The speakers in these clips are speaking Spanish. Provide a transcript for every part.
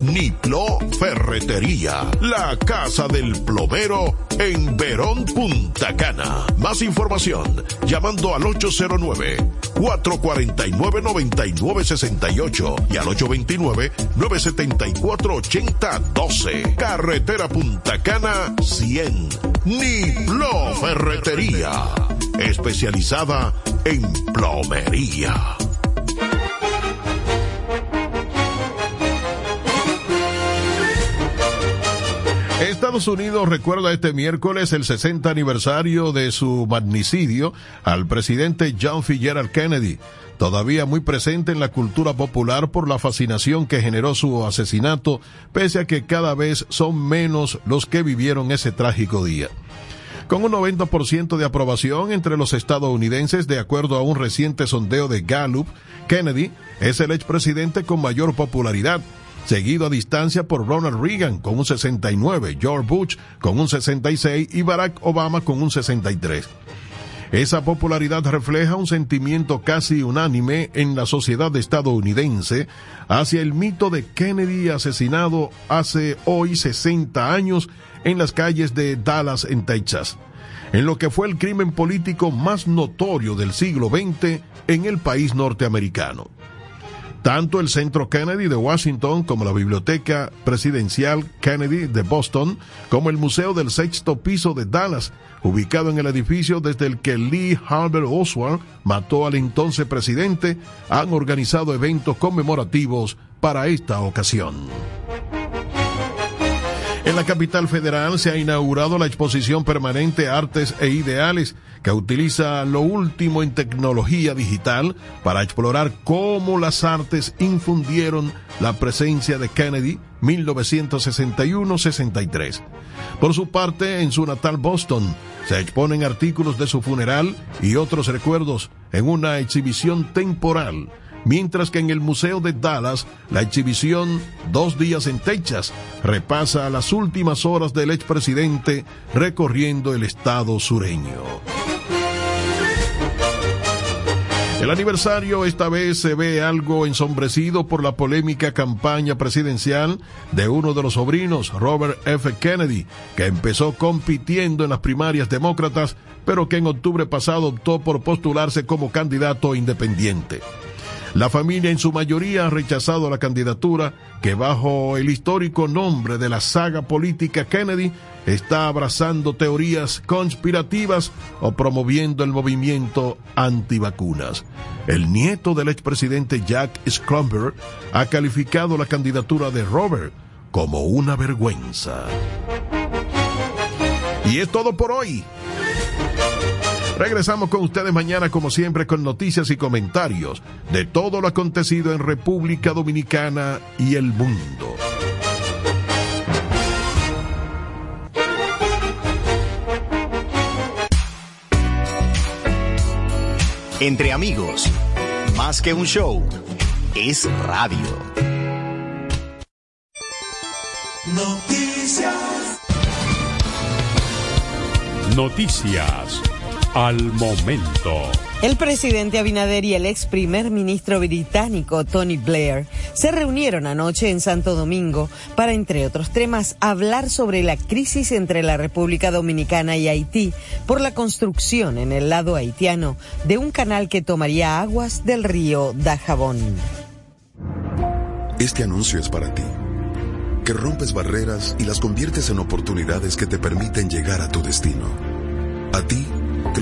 Niplo Ferretería, la casa del plomero en Verón Punta Cana. Más información llamando al 809-449-9968 y al 829-974-8012. Carretera Punta Cana 100. Niplo Ferretería, especializada en plomería. Estados Unidos recuerda este miércoles el 60 aniversario de su magnicidio al presidente John F. Kennedy, todavía muy presente en la cultura popular por la fascinación que generó su asesinato, pese a que cada vez son menos los que vivieron ese trágico día. Con un 90% de aprobación entre los estadounidenses, de acuerdo a un reciente sondeo de Gallup, Kennedy es el expresidente con mayor popularidad seguido a distancia por Ronald Reagan con un 69, George Bush con un 66 y Barack Obama con un 63. Esa popularidad refleja un sentimiento casi unánime en la sociedad estadounidense hacia el mito de Kennedy asesinado hace hoy 60 años en las calles de Dallas, en Texas, en lo que fue el crimen político más notorio del siglo XX en el país norteamericano. Tanto el Centro Kennedy de Washington como la Biblioteca Presidencial Kennedy de Boston, como el Museo del Sexto Piso de Dallas, ubicado en el edificio desde el que Lee Harvey Oswald mató al entonces presidente, han organizado eventos conmemorativos para esta ocasión. En la capital federal se ha inaugurado la exposición permanente Artes e Ideales, que utiliza lo último en tecnología digital para explorar cómo las artes infundieron la presencia de Kennedy 1961-63. Por su parte, en su natal Boston, se exponen artículos de su funeral y otros recuerdos en una exhibición temporal mientras que en el Museo de Dallas la exhibición Dos días en Texas repasa las últimas horas del expresidente recorriendo el estado sureño. El aniversario esta vez se ve algo ensombrecido por la polémica campaña presidencial de uno de los sobrinos, Robert F. Kennedy, que empezó compitiendo en las primarias demócratas, pero que en octubre pasado optó por postularse como candidato independiente. La familia en su mayoría ha rechazado la candidatura que bajo el histórico nombre de la saga política Kennedy está abrazando teorías conspirativas o promoviendo el movimiento antivacunas. El nieto del expresidente Jack Schlumberger ha calificado la candidatura de Robert como una vergüenza. Y es todo por hoy. Regresamos con ustedes mañana como siempre con noticias y comentarios de todo lo acontecido en República Dominicana y el mundo. Entre amigos, más que un show, es radio. Noticias. Noticias al momento. El presidente Abinader y el ex primer ministro británico Tony Blair se reunieron anoche en Santo Domingo para, entre otros temas, hablar sobre la crisis entre la República Dominicana y Haití por la construcción en el lado haitiano de un canal que tomaría aguas del río Dajabón. Este anuncio es para ti, que rompes barreras y las conviertes en oportunidades que te permiten llegar a tu destino. A ti,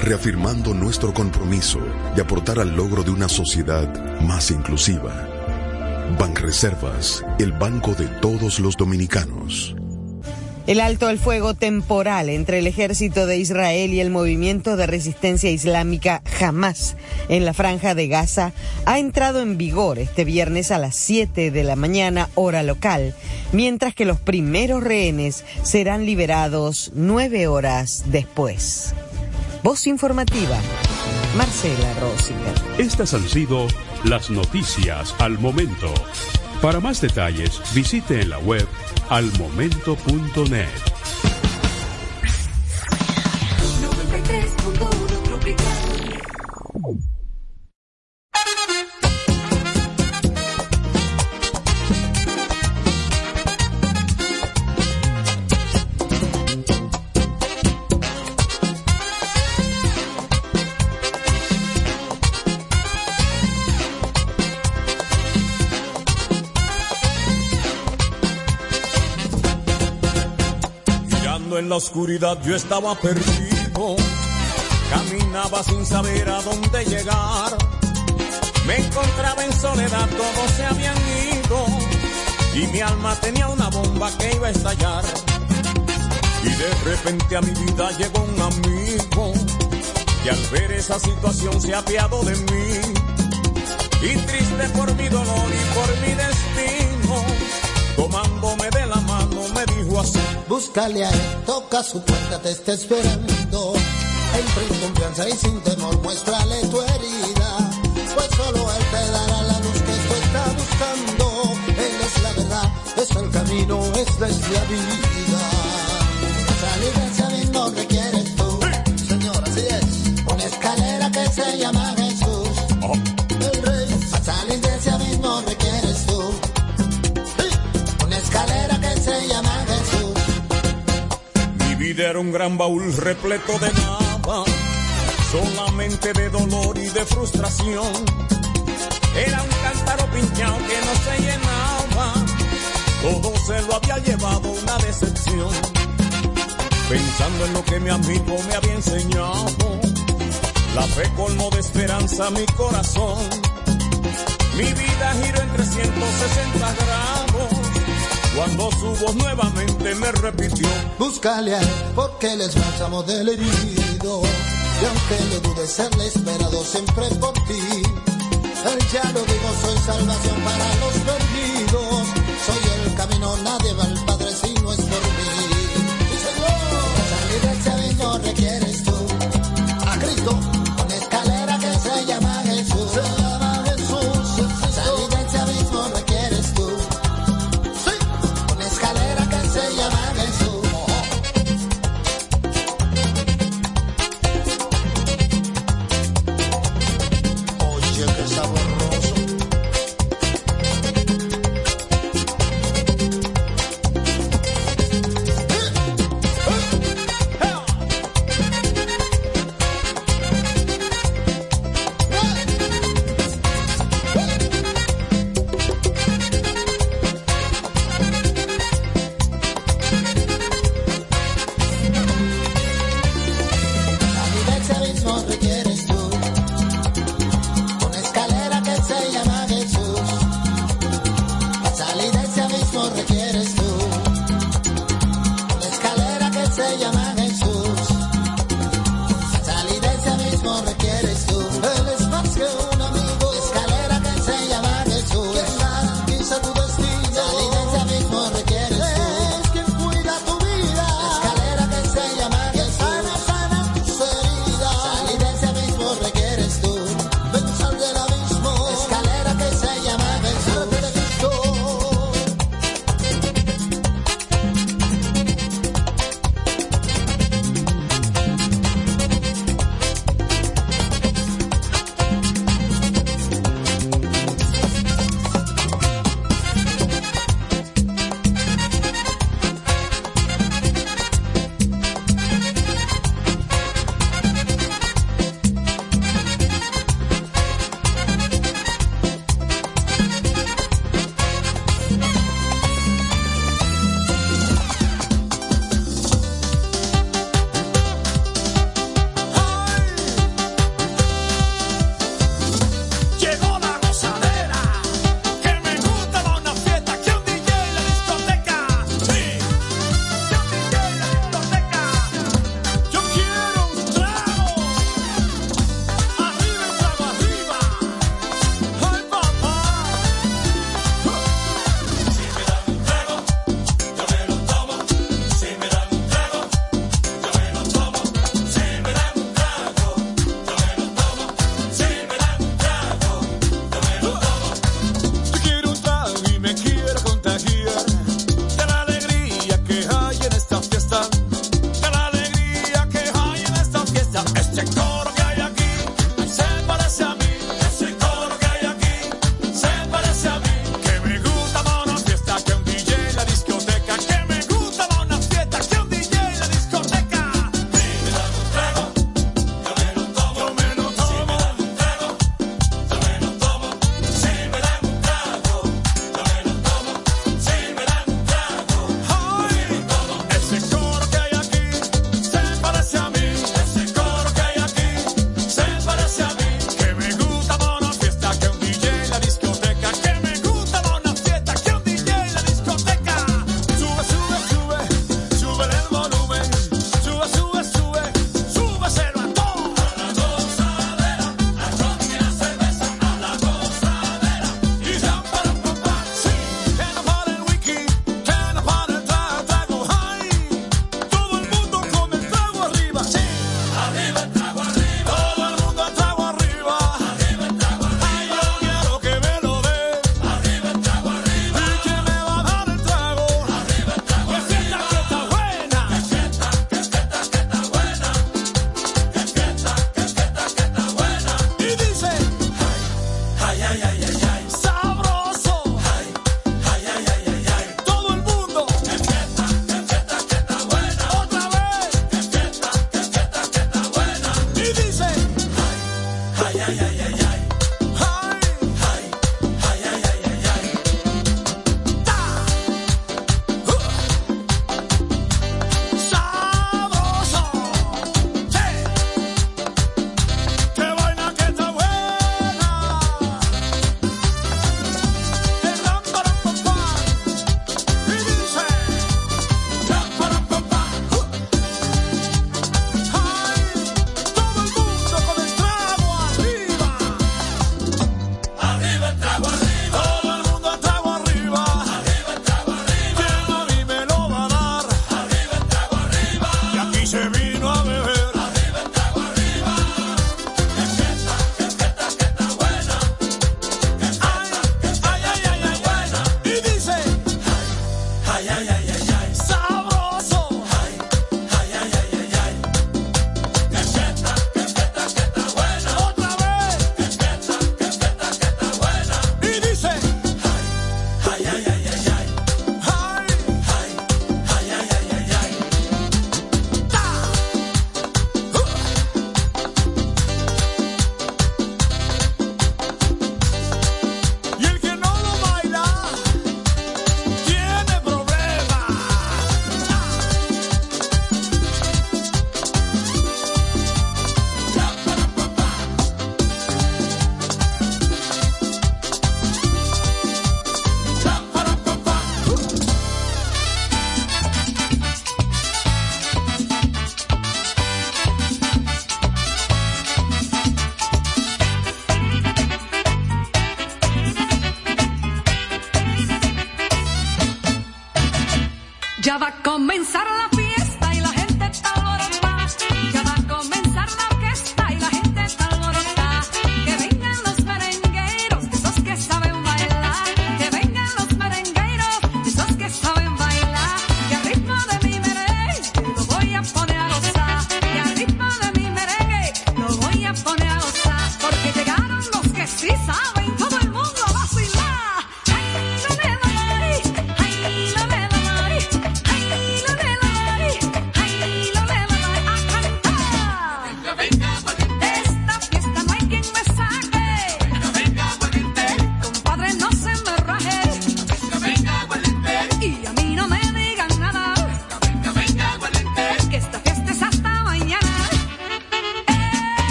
reafirmando nuestro compromiso de aportar al logro de una sociedad más inclusiva. Banreservas, el banco de todos los dominicanos. El alto al fuego temporal entre el ejército de Israel y el movimiento de resistencia islámica Hamas en la franja de Gaza ha entrado en vigor este viernes a las 7 de la mañana hora local, mientras que los primeros rehenes serán liberados nueve horas después. Voz informativa, Marcela Rosica. Estas han sido las noticias al momento. Para más detalles, visite en la web almomento.net. oscuridad yo estaba perdido, caminaba sin saber a dónde llegar. Me encontraba en soledad, todos se habían ido y mi alma tenía una bomba que iba a estallar. Y de repente a mi vida llegó un amigo y al ver esa situación se ha apiado de mí. Y triste por mi dolor Búscale a él, toca su puerta, te está esperando. Entra en confianza y sin temor, muéstrale tu herida. Pues solo él te dará la luz que tú estás buscando. Él es la verdad, es el camino, es la vida. Era un gran baúl repleto de nada, solamente de dolor y de frustración. Era un cántaro pinchado que no se llenaba, todo se lo había llevado una decepción. Pensando en lo que mi amigo me había enseñado, la fe colmó de esperanza mi corazón. Mi vida giró en 360 grados cuando su voz nuevamente me repitió. Búscale porque él es bálsamo del herido. Y aunque le dudes, ha esperado siempre por ti. Él ya lo digo, soy salvación para los perdidos. Soy el camino, nadie va al Padre si no es por mí. Sí, Señor. Salir de ese abismo requieres tú. A Cristo,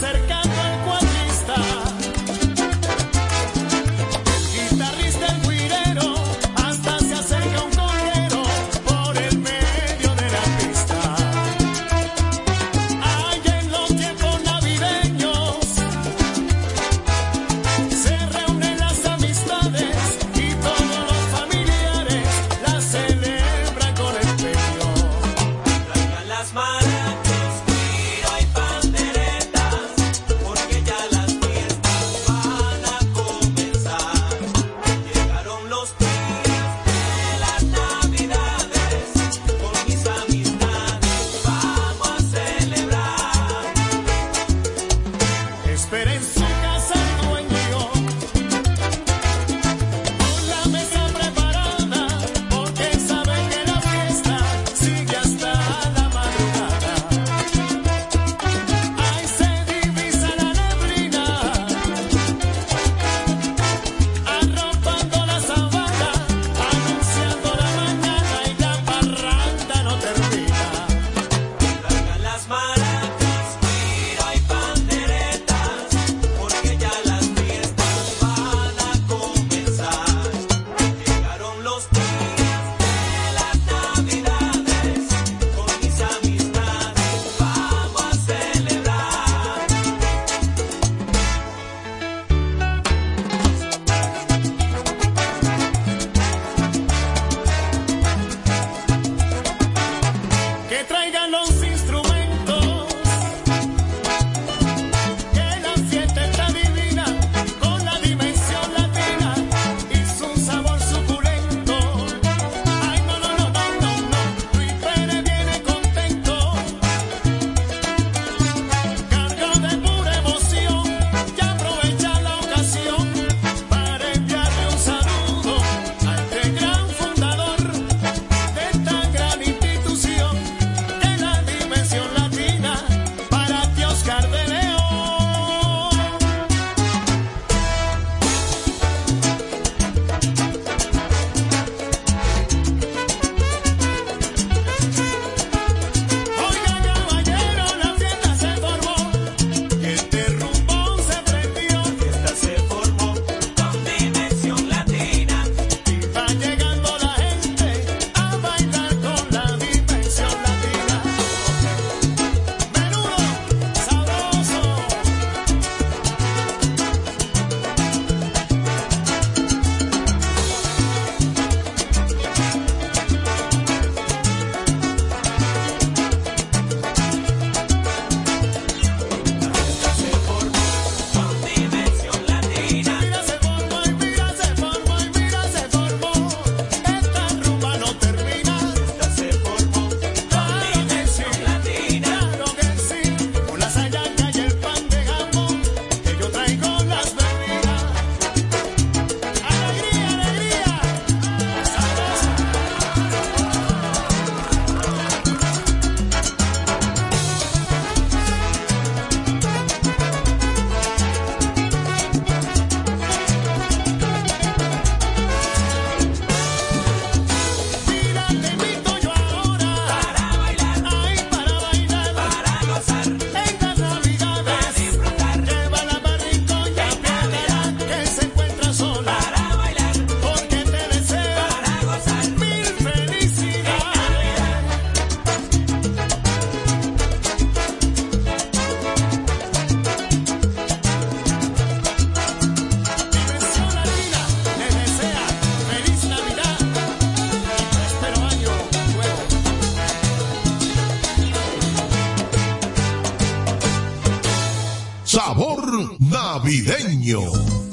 Se navideño.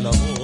del.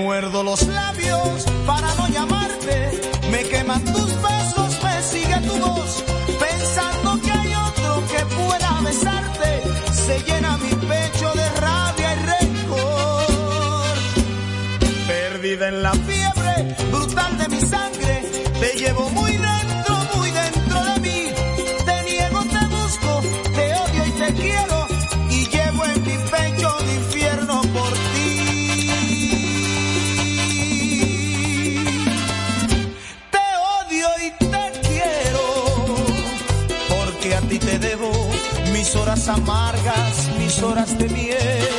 muerdo los labios. amargas, mis horas de miel.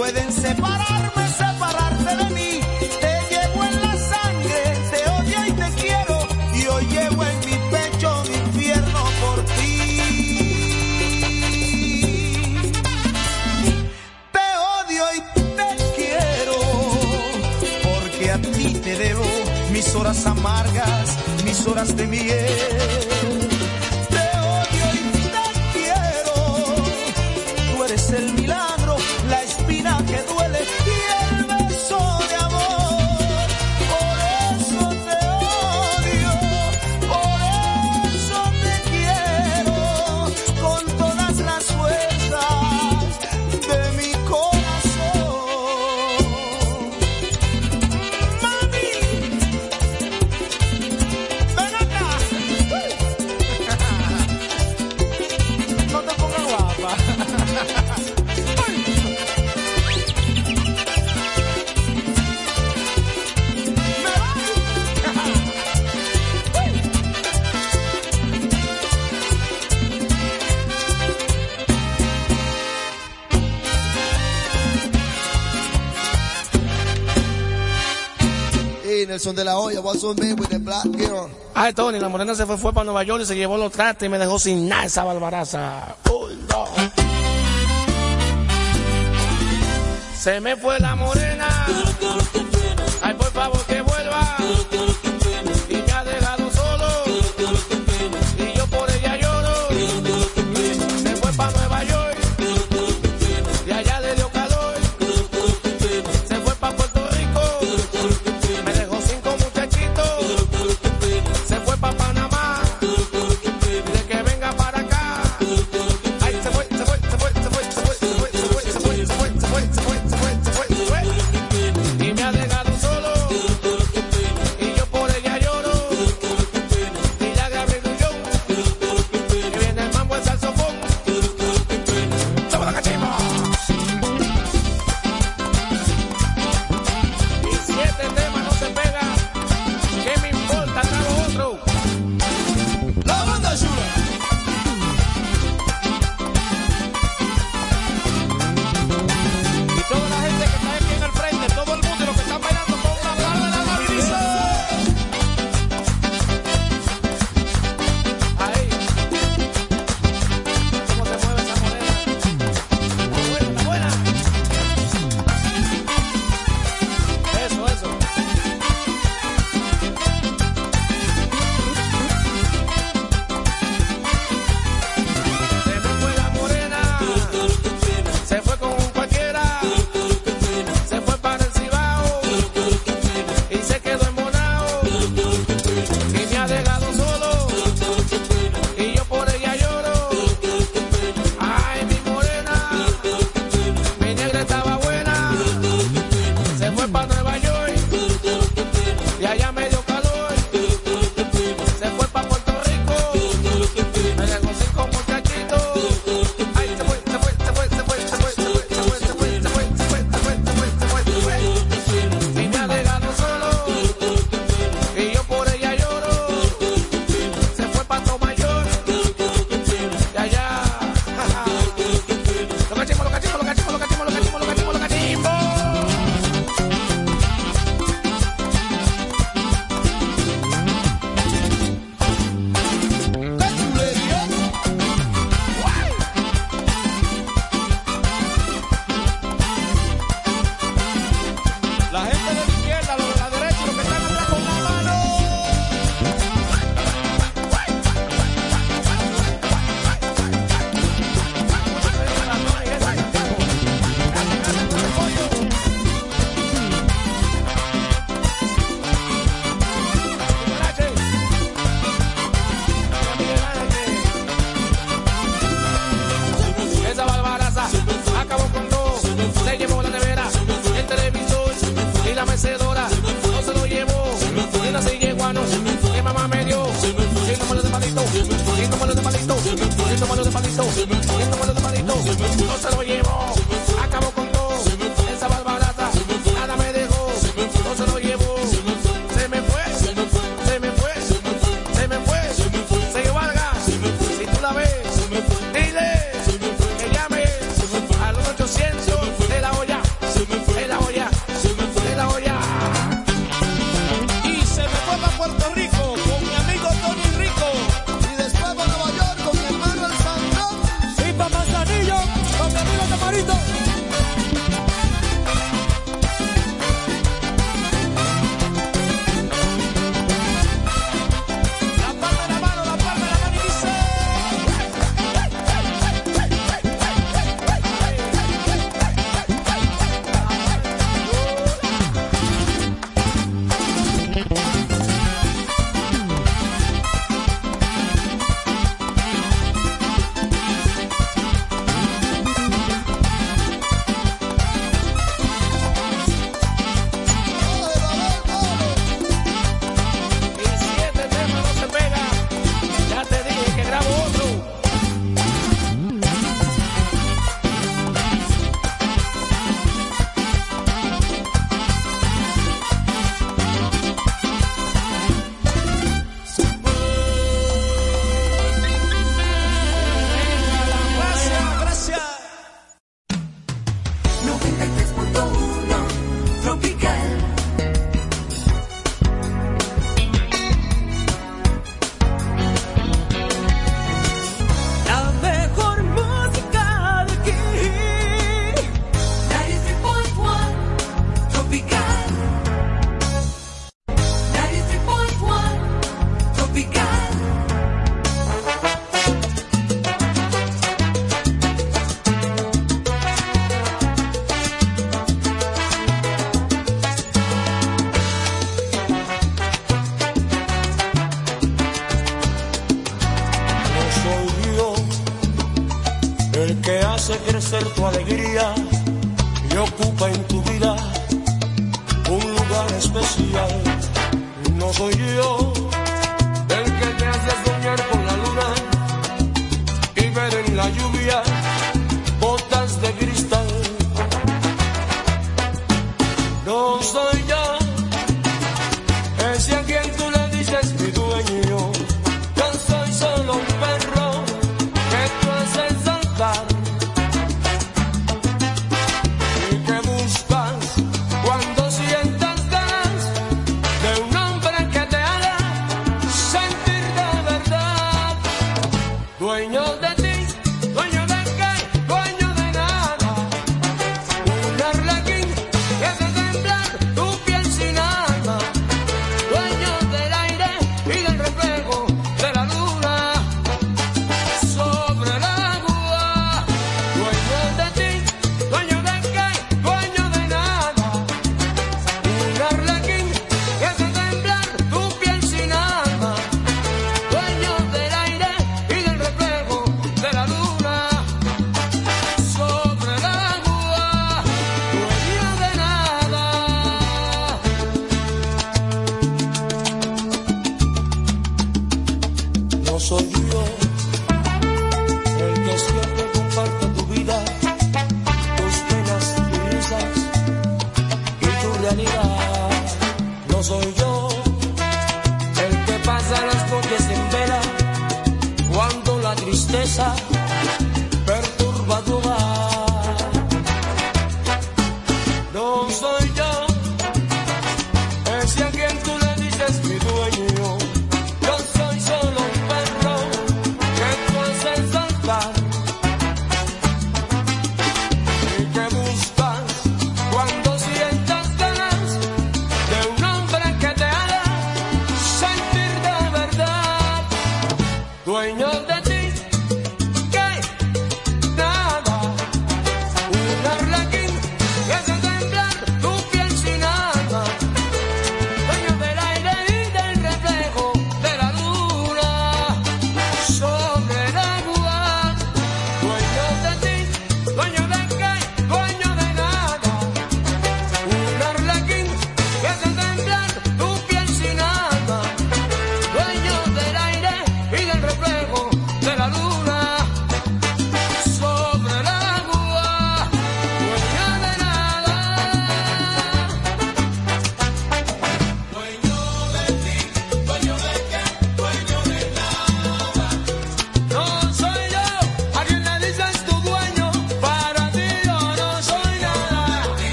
pueden separarme. De la olla, what's on me? Ay, Tony, la morena se fue, fue para Nueva York y se llevó los trastes y me dejó sin nada esa barbaraza. Oh, no. Se me fue la morena. Thank you.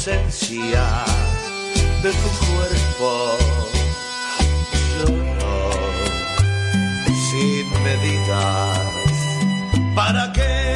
Ausencia de tu cuerpo. Lloro sin medidas. ¿Para qué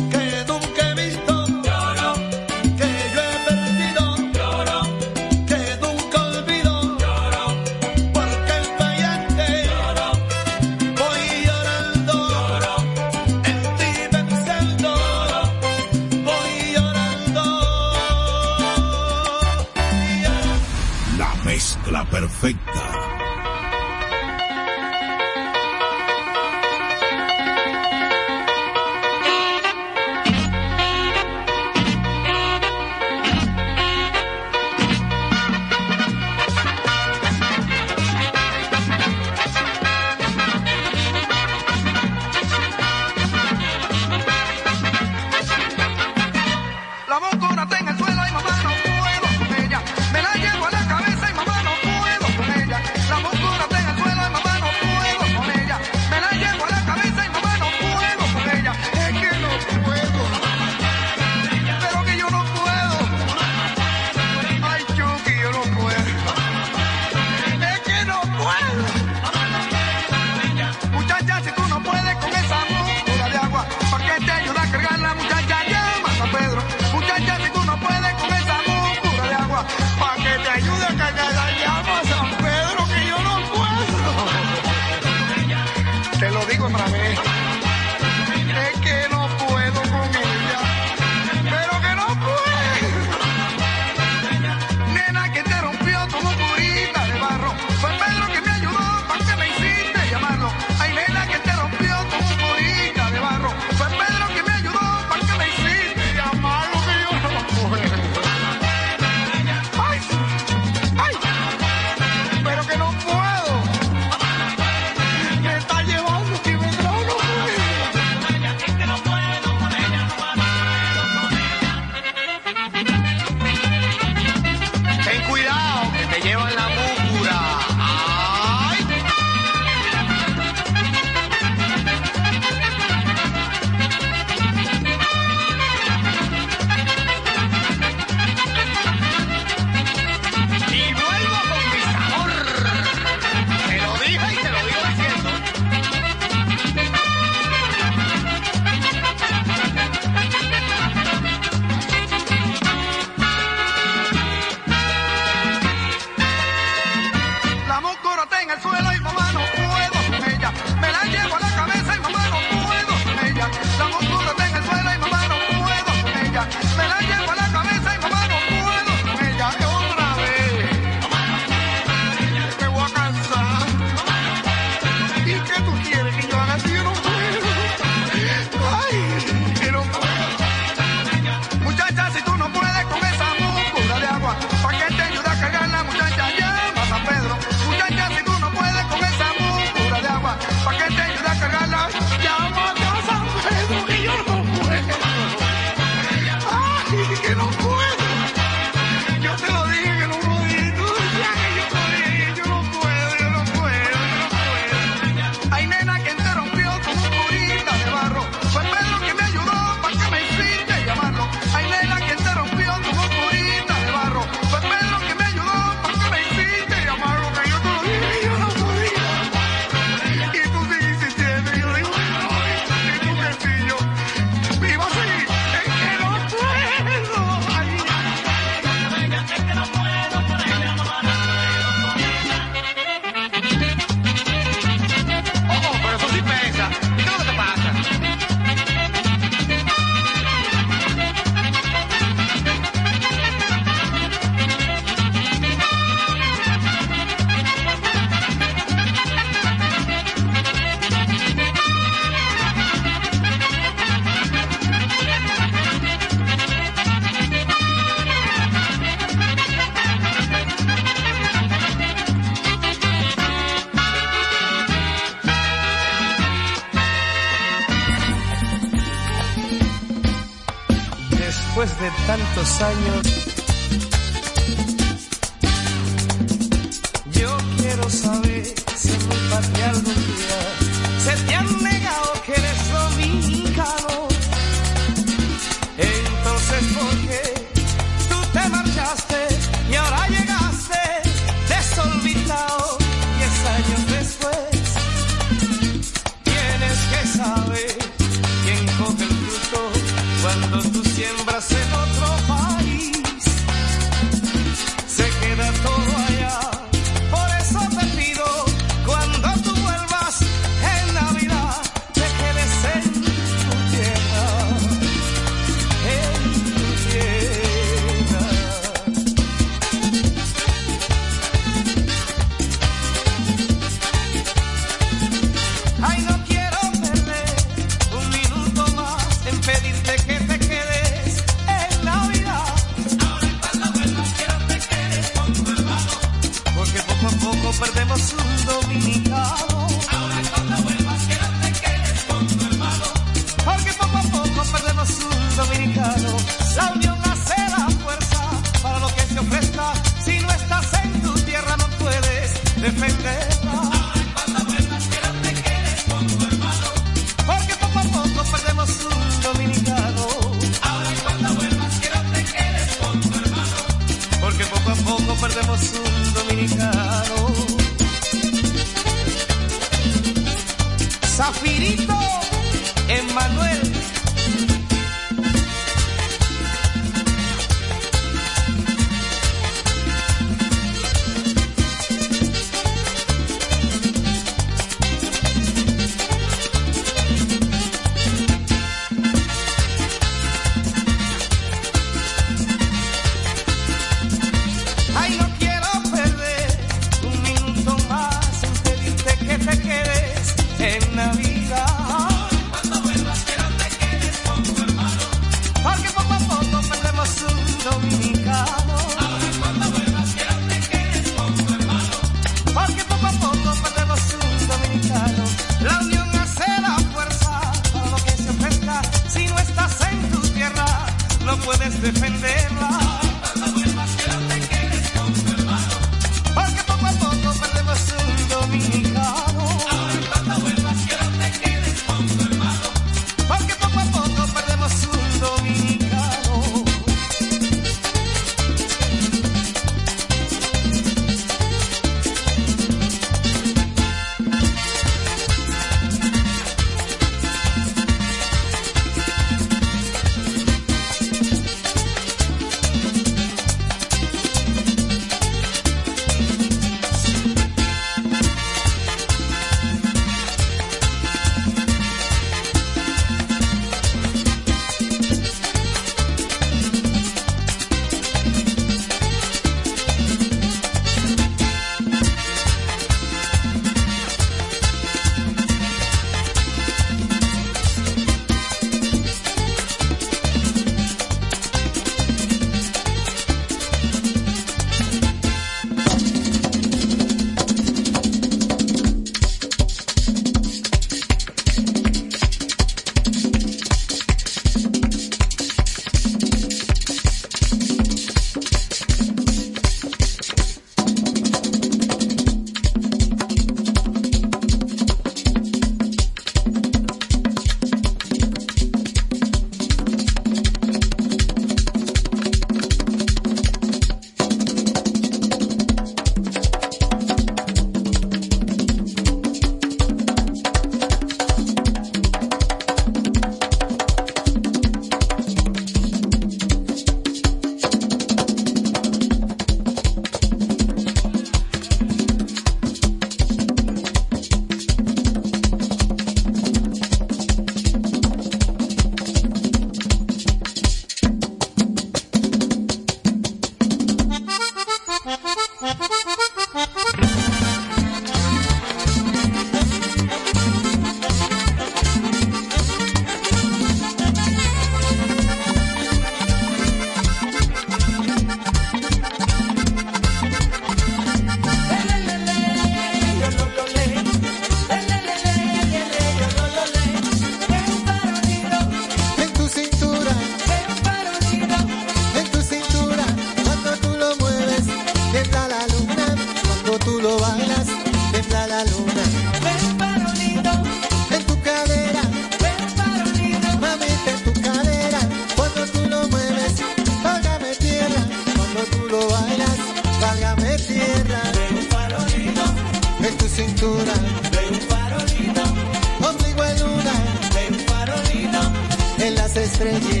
frente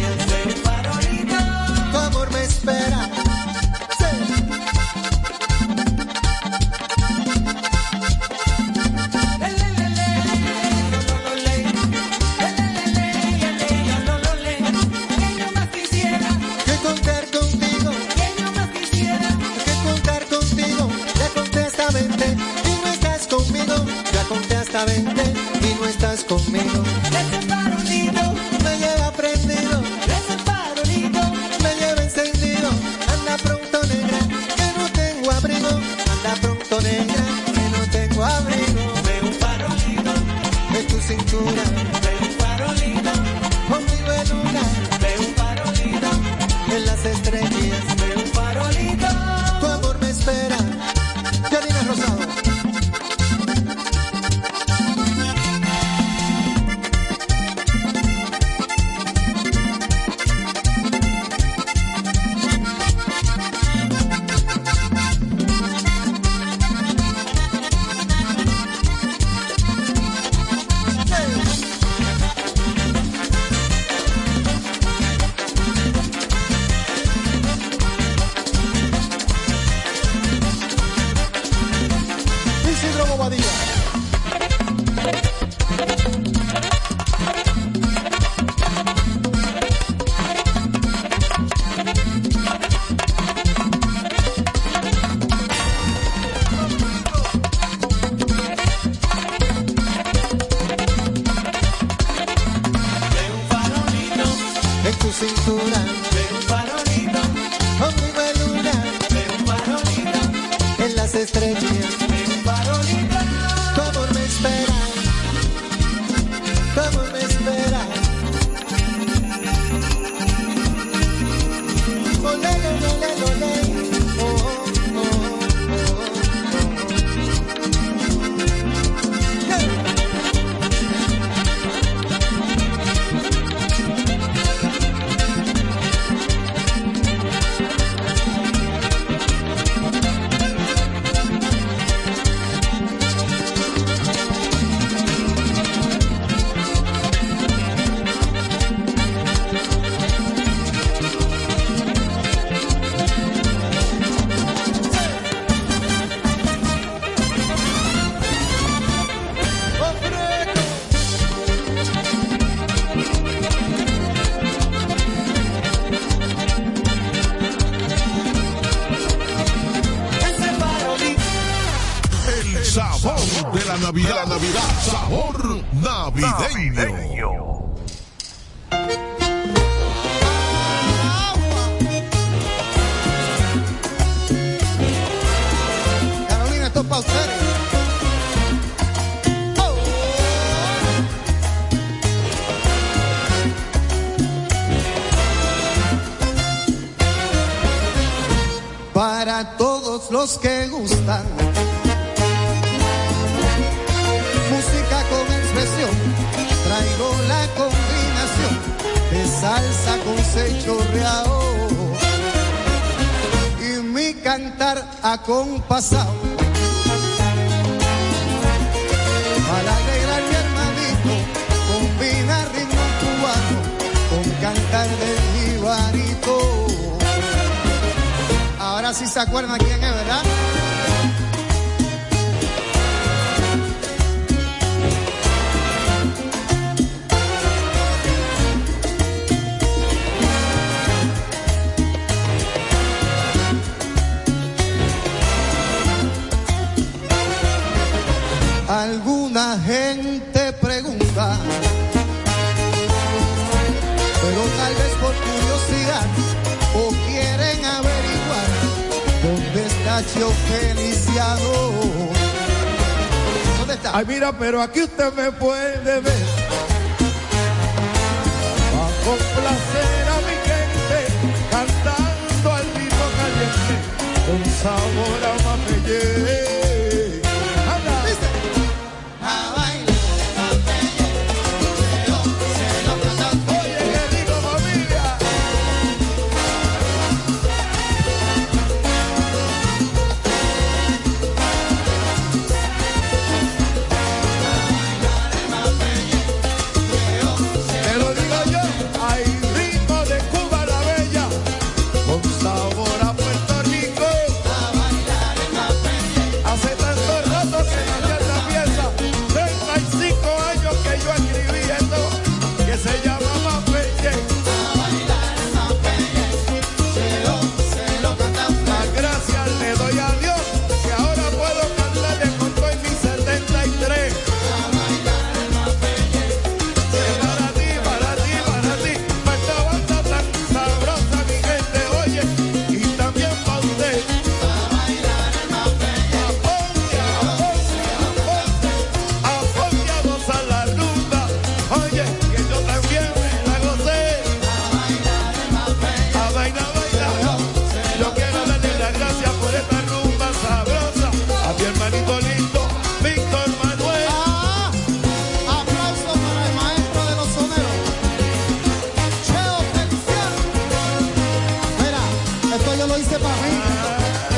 nossa. muchacho ¿Dónde está? Ay, mira, pero aquí usted me puede ver. Va a complacer a mi gente cantando al vino caliente con sabor a mapellé.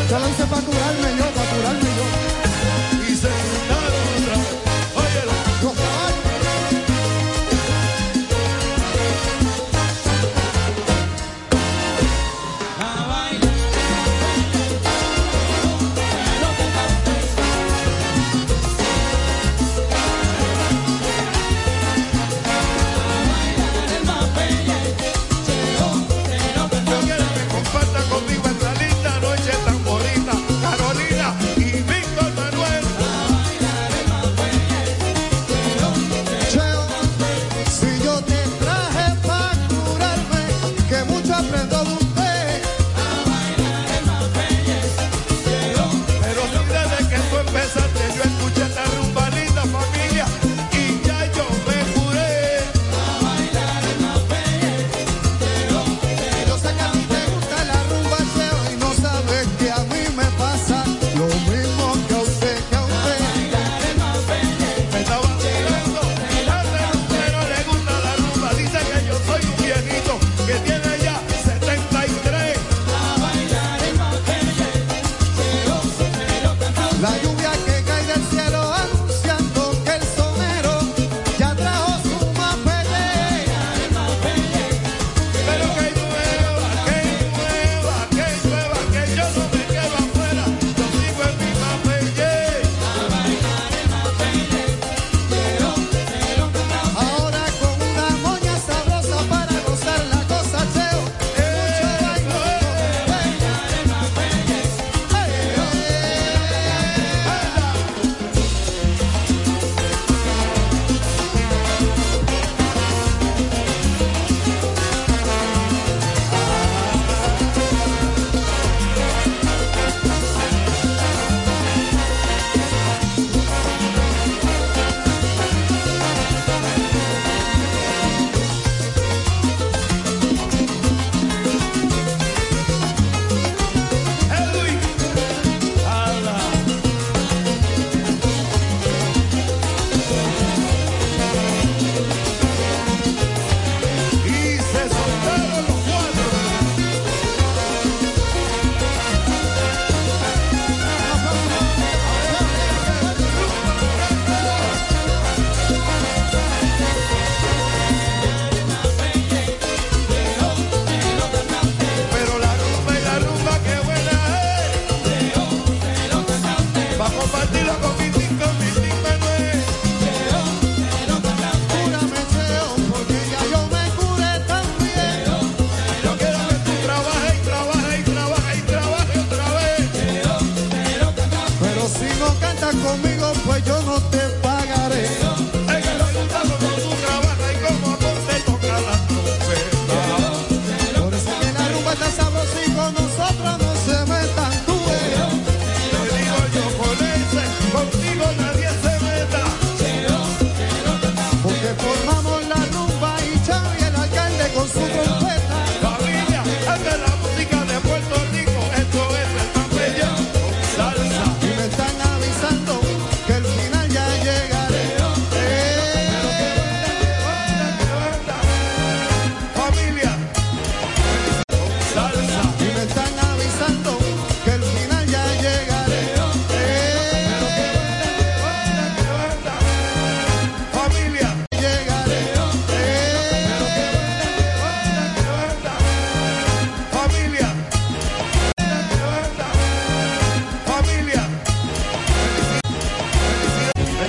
Yo lo hice para curarme yo, para curarme yo.